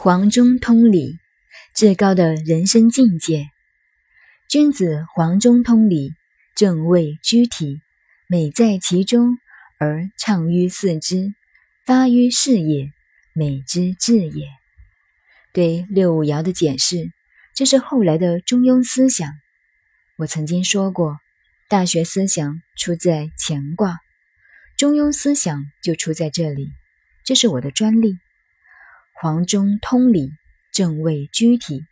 黄中通理，至高的人生境界。君子黄中通理，正位居体，美在其中，而畅于四肢，发于事业，美之至也。对六五爻的解释，这是后来的中庸思想。我曾经说过，大学思想出在乾卦，中庸思想就出在这里，这是我的专利。黄中通理，正位居体，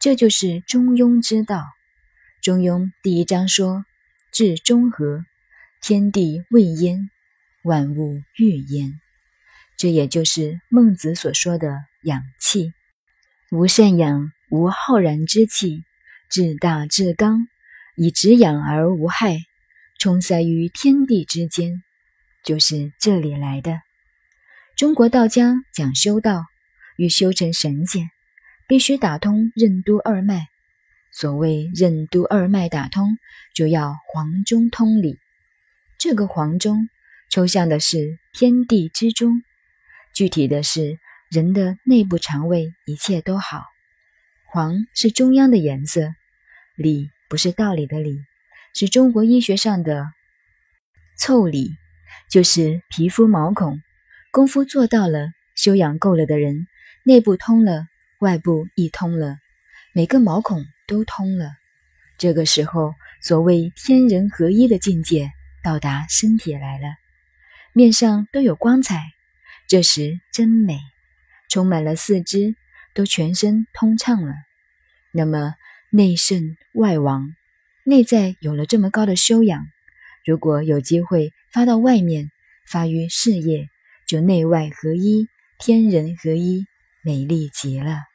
这就是中庸之道。中庸第一章说：“至中和，天地未焉，万物欲焉。”这也就是孟子所说的养气。无善养，无浩然之气，至大至刚，以直养而无害，充塞于天地之间，就是这里来的。中国道家讲修道。欲修成神仙，必须打通任督二脉。所谓任督二脉打通，就要黄中通理。这个黄中，抽象的是天地之中，具体的是人的内部肠胃，一切都好。黄是中央的颜色，理不是道理的理，是中国医学上的凑理，就是皮肤毛孔。功夫做到了，修养够了的人。内部通了，外部亦通了，每个毛孔都通了。这个时候，所谓天人合一的境界到达身体来了，面上都有光彩。这时真美，充满了四肢，都全身通畅了。那么内圣外王，内在有了这么高的修养，如果有机会发到外面，发于事业，就内外合一，天人合一。美丽极了。